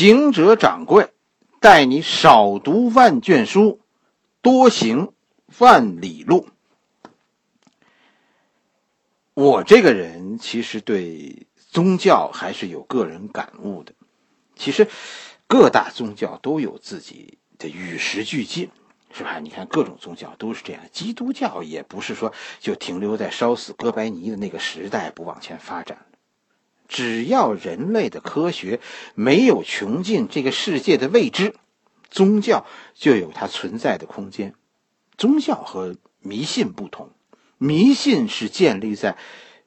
行者掌柜带你少读万卷书，多行万里路。我这个人其实对宗教还是有个人感悟的。其实各大宗教都有自己的与时俱进，是吧？你看各种宗教都是这样，基督教也不是说就停留在烧死哥白尼的那个时代不往前发展。只要人类的科学没有穷尽这个世界的未知，宗教就有它存在的空间。宗教和迷信不同，迷信是建立在，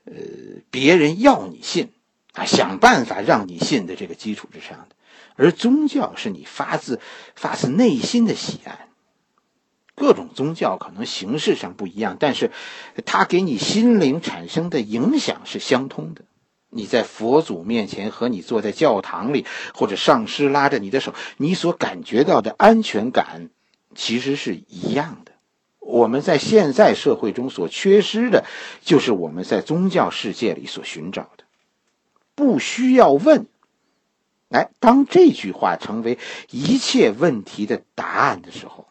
呃，别人要你信，啊，想办法让你信的这个基础之上的，而宗教是你发自发自内心的喜爱。各种宗教可能形式上不一样，但是它给你心灵产生的影响是相通的。你在佛祖面前和你坐在教堂里，或者上师拉着你的手，你所感觉到的安全感，其实是一样的。我们在现在社会中所缺失的，就是我们在宗教世界里所寻找的。不需要问，哎，当这句话成为一切问题的答案的时候，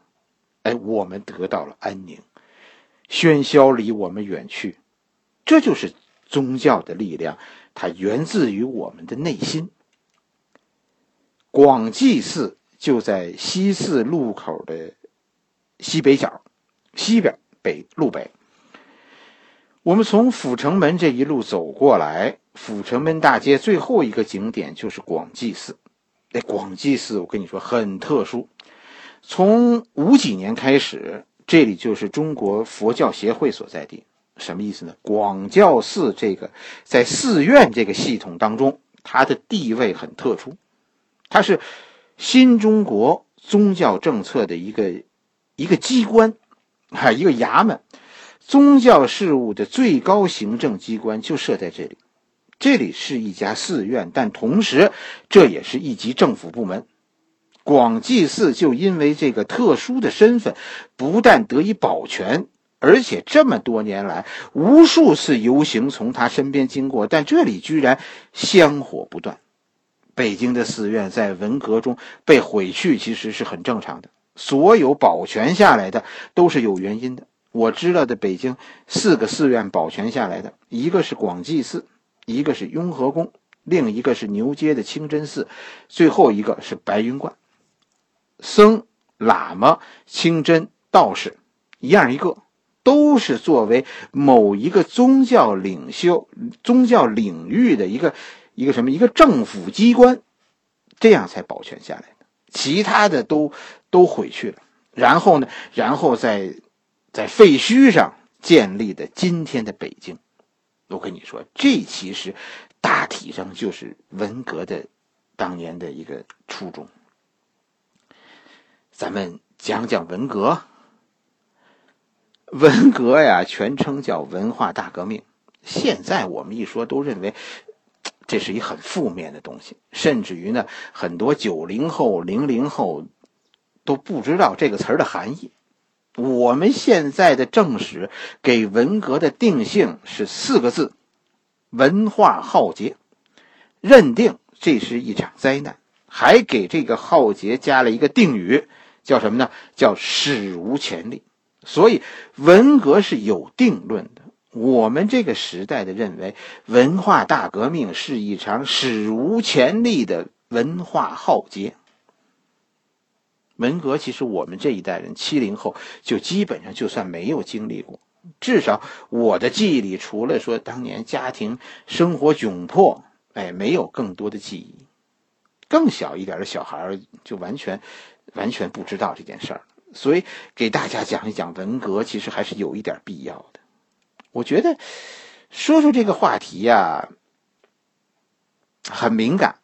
哎，我们得到了安宁，喧嚣离我们远去。这就是宗教的力量。它源自于我们的内心。广济寺就在西寺路口的西北角，西边北路北。我们从阜成门这一路走过来，阜成门大街最后一个景点就是广济寺。那广济寺，我跟你说很特殊，从五几年开始，这里就是中国佛教协会所在地。什么意思呢？广教寺这个在寺院这个系统当中，它的地位很特殊，它是新中国宗教政策的一个一个机关，啊，一个衙门，宗教事务的最高行政机关就设在这里。这里是一家寺院，但同时这也是一级政府部门。广济寺就因为这个特殊的身份，不但得以保全。而且这么多年来，无数次游行从他身边经过，但这里居然香火不断。北京的寺院在文革中被毁去，其实是很正常的。所有保全下来的都是有原因的。我知道的北京四个寺院保全下来的，一个是广济寺，一个是雍和宫，另一个是牛街的清真寺，最后一个是白云观。僧、喇嘛、清真、道士，一样一个。都是作为某一个宗教领袖、宗教领域的一个一个什么一个政府机关，这样才保全下来的。其他的都都毁去了。然后呢？然后在在废墟上建立的今天的北京，我跟你说，这其实大体上就是文革的当年的一个初衷。咱们讲讲文革。文革呀，全称叫文化大革命。现在我们一说，都认为这是一很负面的东西，甚至于呢，很多九零后、零零后都不知道这个词儿的含义。我们现在的正史给文革的定性是四个字：文化浩劫，认定这是一场灾难，还给这个浩劫加了一个定语，叫什么呢？叫史无前例。所以，文革是有定论的。我们这个时代的认为，文化大革命是一场史无前例的文化浩劫。文革其实我们这一代人，七零后就基本上就算没有经历过，至少我的记忆里，除了说当年家庭生活窘迫，哎，没有更多的记忆。更小一点的小孩就完全完全不知道这件事儿。所以，给大家讲一讲文革，其实还是有一点必要的。我觉得，说说这个话题呀，很敏感，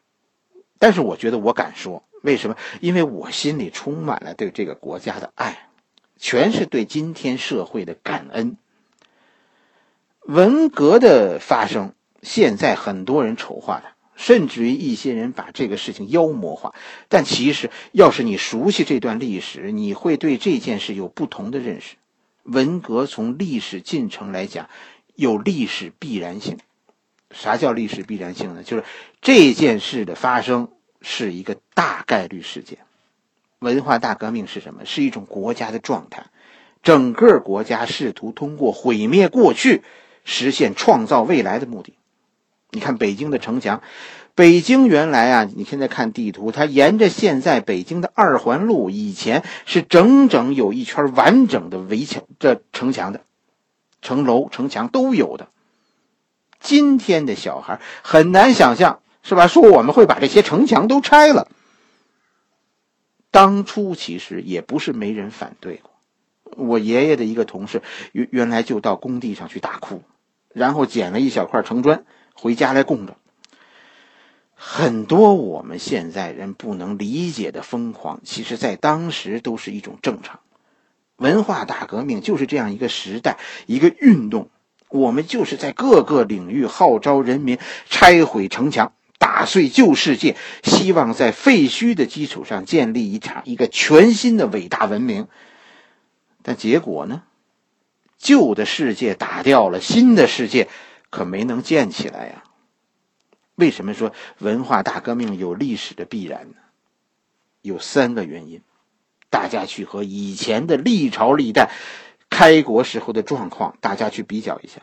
但是我觉得我敢说，为什么？因为我心里充满了对这个国家的爱，全是对今天社会的感恩。文革的发生，现在很多人丑化它。甚至于一些人把这个事情妖魔化，但其实，要是你熟悉这段历史，你会对这件事有不同的认识。文革从历史进程来讲，有历史必然性。啥叫历史必然性呢？就是这件事的发生是一个大概率事件。文化大革命是什么？是一种国家的状态，整个国家试图通过毁灭过去，实现创造未来的目的。你看北京的城墙，北京原来啊，你现在看地图，它沿着现在北京的二环路，以前是整整有一圈完整的围墙，这城墙的，城楼、城墙都有的。今天的小孩很难想象，是吧？说我们会把这些城墙都拆了。当初其实也不是没人反对过。我爷爷的一个同事原原来就到工地上去大哭，然后捡了一小块城砖回家来供着。很多我们现在人不能理解的疯狂，其实在当时都是一种正常。文化大革命就是这样一个时代，一个运动。我们就是在各个领域号召人民拆毁城墙。打碎旧世界，希望在废墟的基础上建立一场一个全新的伟大文明。但结果呢？旧的世界打掉了，新的世界可没能建起来呀。为什么说文化大革命有历史的必然呢？有三个原因，大家去和以前的历朝历代开国时候的状况，大家去比较一下。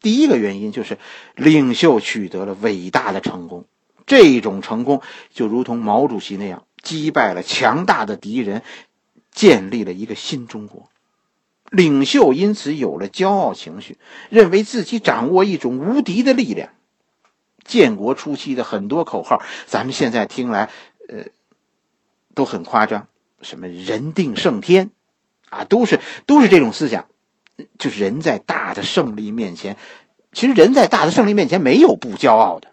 第一个原因就是领袖取得了伟大的成功，这种成功就如同毛主席那样击败了强大的敌人，建立了一个新中国。领袖因此有了骄傲情绪，认为自己掌握一种无敌的力量。建国初期的很多口号，咱们现在听来，呃，都很夸张，什么“人定胜天”，啊，都是都是这种思想。就是人在大的胜利面前，其实人在大的胜利面前没有不骄傲的，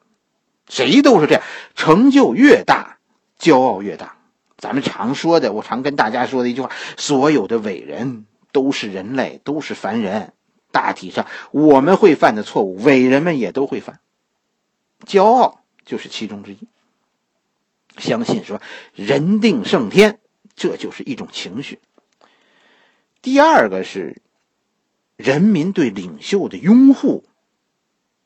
谁都是这样。成就越大，骄傲越大。咱们常说的，我常跟大家说的一句话：所有的伟人都是人类，都是凡人。大体上，我们会犯的错误，伟人们也都会犯。骄傲就是其中之一。相信说“人定胜天”，这就是一种情绪。第二个是。人民对领袖的拥护，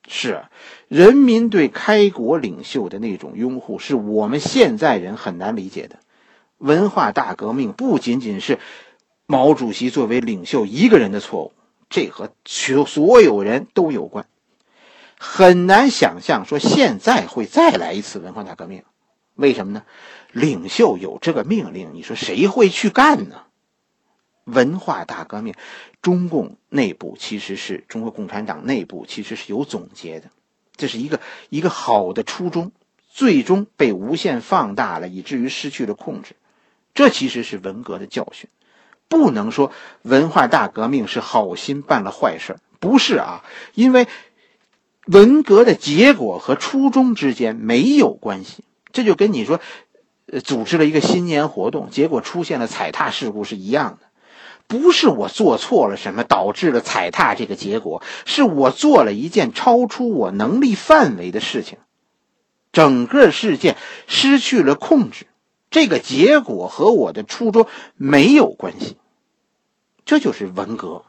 是人民对开国领袖的那种拥护，是我们现在人很难理解的。文化大革命不仅仅是毛主席作为领袖一个人的错误，这和所所有人都有关。很难想象说现在会再来一次文化大革命，为什么呢？领袖有这个命令，你说谁会去干呢？文化大革命，中共内部其实是中国共产党内部其实是有总结的，这是一个一个好的初衷，最终被无限放大了，以至于失去了控制。这其实是文革的教训，不能说文化大革命是好心办了坏事，不是啊，因为文革的结果和初衷之间没有关系。这就跟你说，组织了一个新年活动，结果出现了踩踏事故是一样的。不是我做错了什么导致了踩踏这个结果，是我做了一件超出我能力范围的事情，整个事件失去了控制，这个结果和我的初衷没有关系，这就是文革。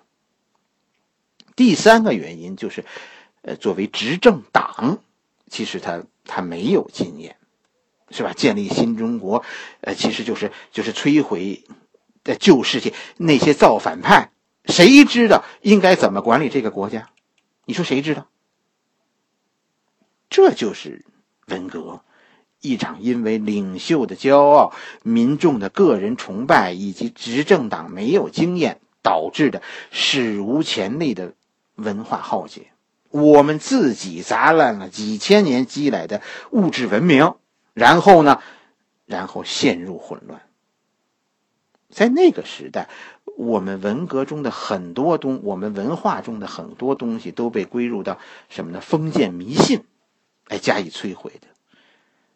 第三个原因就是，呃，作为执政党，其实他他没有经验，是吧？建立新中国，呃，其实就是就是摧毁。在旧世界，那些造反派，谁知道应该怎么管理这个国家？你说谁知道？这就是文革，一场因为领袖的骄傲、民众的个人崇拜以及执政党没有经验导致的史无前例的文化浩劫。我们自己砸烂了几千年积累的物质文明，然后呢，然后陷入混乱。在那个时代，我们文革中的很多东，我们文化中的很多东西都被归入到什么呢？封建迷信，来加以摧毁的。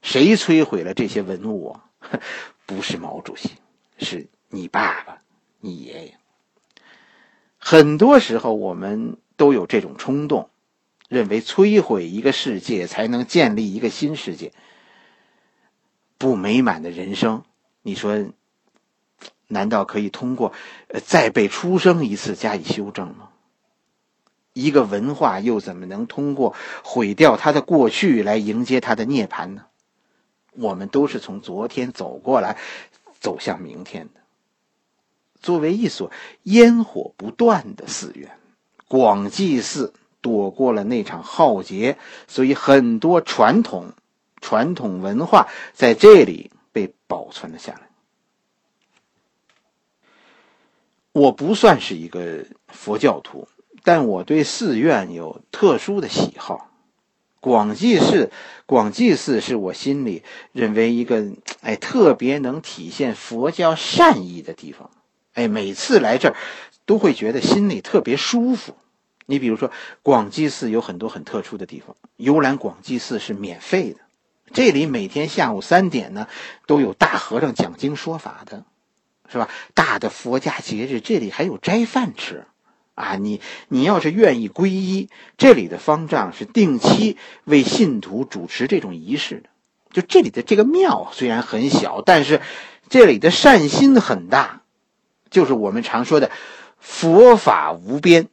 谁摧毁了这些文物啊？不是毛主席，是你爸爸、你爷爷。很多时候，我们都有这种冲动，认为摧毁一个世界才能建立一个新世界。不美满的人生，你说？难道可以通过，呃，再被出生一次加以修正吗？一个文化又怎么能通过毁掉它的过去来迎接它的涅槃呢？我们都是从昨天走过来，走向明天的。作为一所烟火不断的寺院，广济寺躲过了那场浩劫，所以很多传统、传统文化在这里被保存了下来。我不算是一个佛教徒，但我对寺院有特殊的喜好。广济寺，广济寺是我心里认为一个哎特别能体现佛教善意的地方。哎，每次来这儿，都会觉得心里特别舒服。你比如说，广济寺有很多很特殊的地方，游览广济寺是免费的。这里每天下午三点呢，都有大和尚讲经说法的。是吧？大的佛家节日，这里还有斋饭吃，啊，你你要是愿意皈依，这里的方丈是定期为信徒主持这种仪式的。就这里的这个庙虽然很小，但是这里的善心很大，就是我们常说的佛法无边。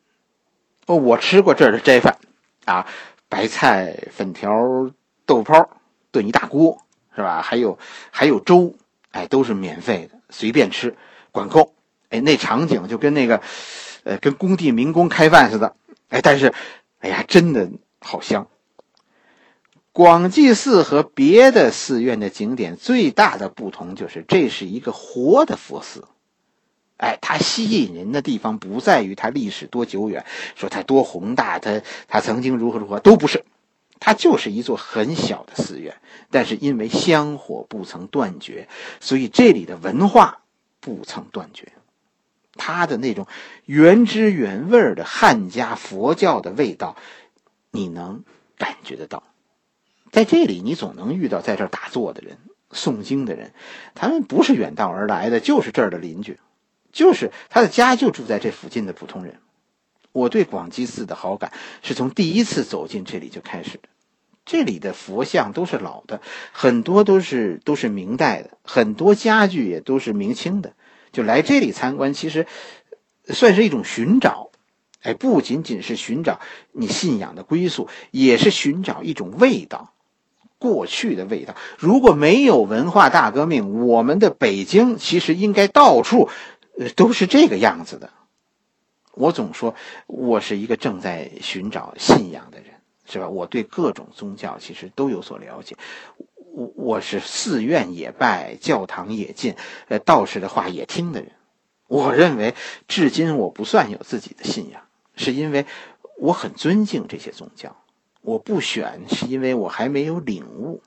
哦，我吃过这儿的斋饭，啊，白菜、粉条、豆泡炖一大锅，是吧？还有还有粥，哎，都是免费的。随便吃，管够，哎，那场景就跟那个，呃，跟工地民工开饭似的，哎，但是，哎呀，真的好香。广济寺和别的寺院的景点最大的不同就是，这是一个活的佛寺，哎，它吸引人的地方不在于它历史多久远，说它多宏大，它它曾经如何如何，都不是。它就是一座很小的寺院，但是因为香火不曾断绝，所以这里的文化不曾断绝。它的那种原汁原味的汉家佛教的味道，你能感觉得到。在这里，你总能遇到在这儿打坐的人、诵经的人，他们不是远道而来的，就是这儿的邻居，就是他的家就住在这附近的普通人。我对广济寺的好感是从第一次走进这里就开始的。这里的佛像都是老的，很多都是都是明代的，很多家具也都是明清的。就来这里参观，其实算是一种寻找，哎，不仅仅是寻找你信仰的归宿，也是寻找一种味道，过去的味道。如果没有文化大革命，我们的北京其实应该到处呃都是这个样子的。我总说，我是一个正在寻找信仰的人，是吧？我对各种宗教其实都有所了解，我我是寺院也拜，教堂也进，呃，道士的话也听的人。我认为，至今我不算有自己的信仰，是因为我很尊敬这些宗教。我不选，是因为我还没有领悟，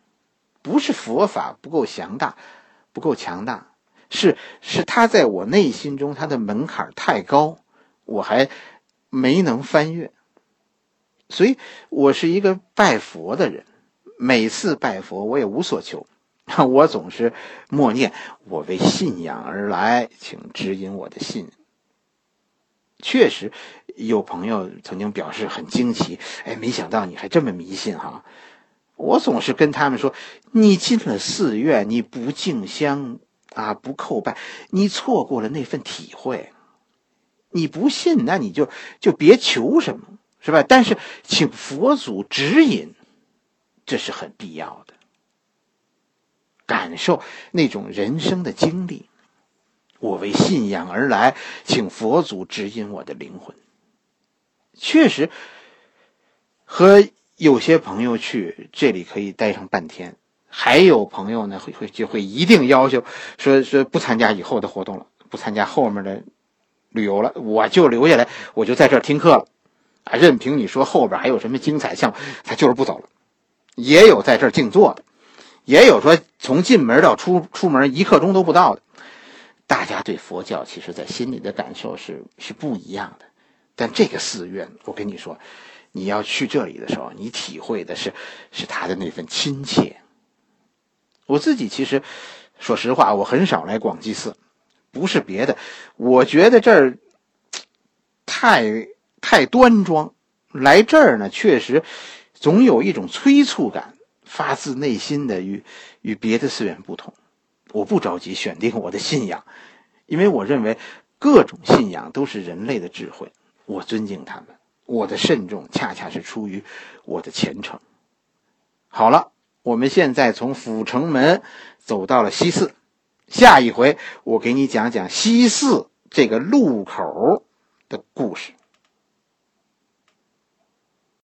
不是佛法不够强大，不够强大，是是他在我内心中他的门槛太高。我还没能翻越，所以我是一个拜佛的人。每次拜佛，我也无所求，我总是默念：“我为信仰而来，请指引我的信。”确实，有朋友曾经表示很惊奇：“哎，没想到你还这么迷信哈！”我总是跟他们说：“你进了寺院，你不敬香啊，不叩拜，你错过了那份体会。”你不信，那你就就别求什么，是吧？但是请佛祖指引，这是很必要的。感受那种人生的经历，我为信仰而来，请佛祖指引我的灵魂。确实，和有些朋友去这里可以待上半天，还有朋友呢会会就会一定要求说说不参加以后的活动了，不参加后面的。旅游了，我就留下来，我就在这儿听课了，啊，任凭你说后边还有什么精彩项目，他就是不走了。也有在这儿静坐的，也有说从进门到出出门一刻钟都不到的。大家对佛教其实，在心里的感受是是不一样的。但这个寺院，我跟你说，你要去这里的时候，你体会的是是他的那份亲切。我自己其实，说实话，我很少来广济寺。不是别的，我觉得这儿太太端庄，来这儿呢，确实总有一种催促感，发自内心的与与别的寺院不同。我不着急选定我的信仰，因为我认为各种信仰都是人类的智慧，我尊敬他们。我的慎重恰恰是出于我的虔诚。好了。我。们现在从阜成门走到了西四，下一回我给你讲讲西四这个路口的故事。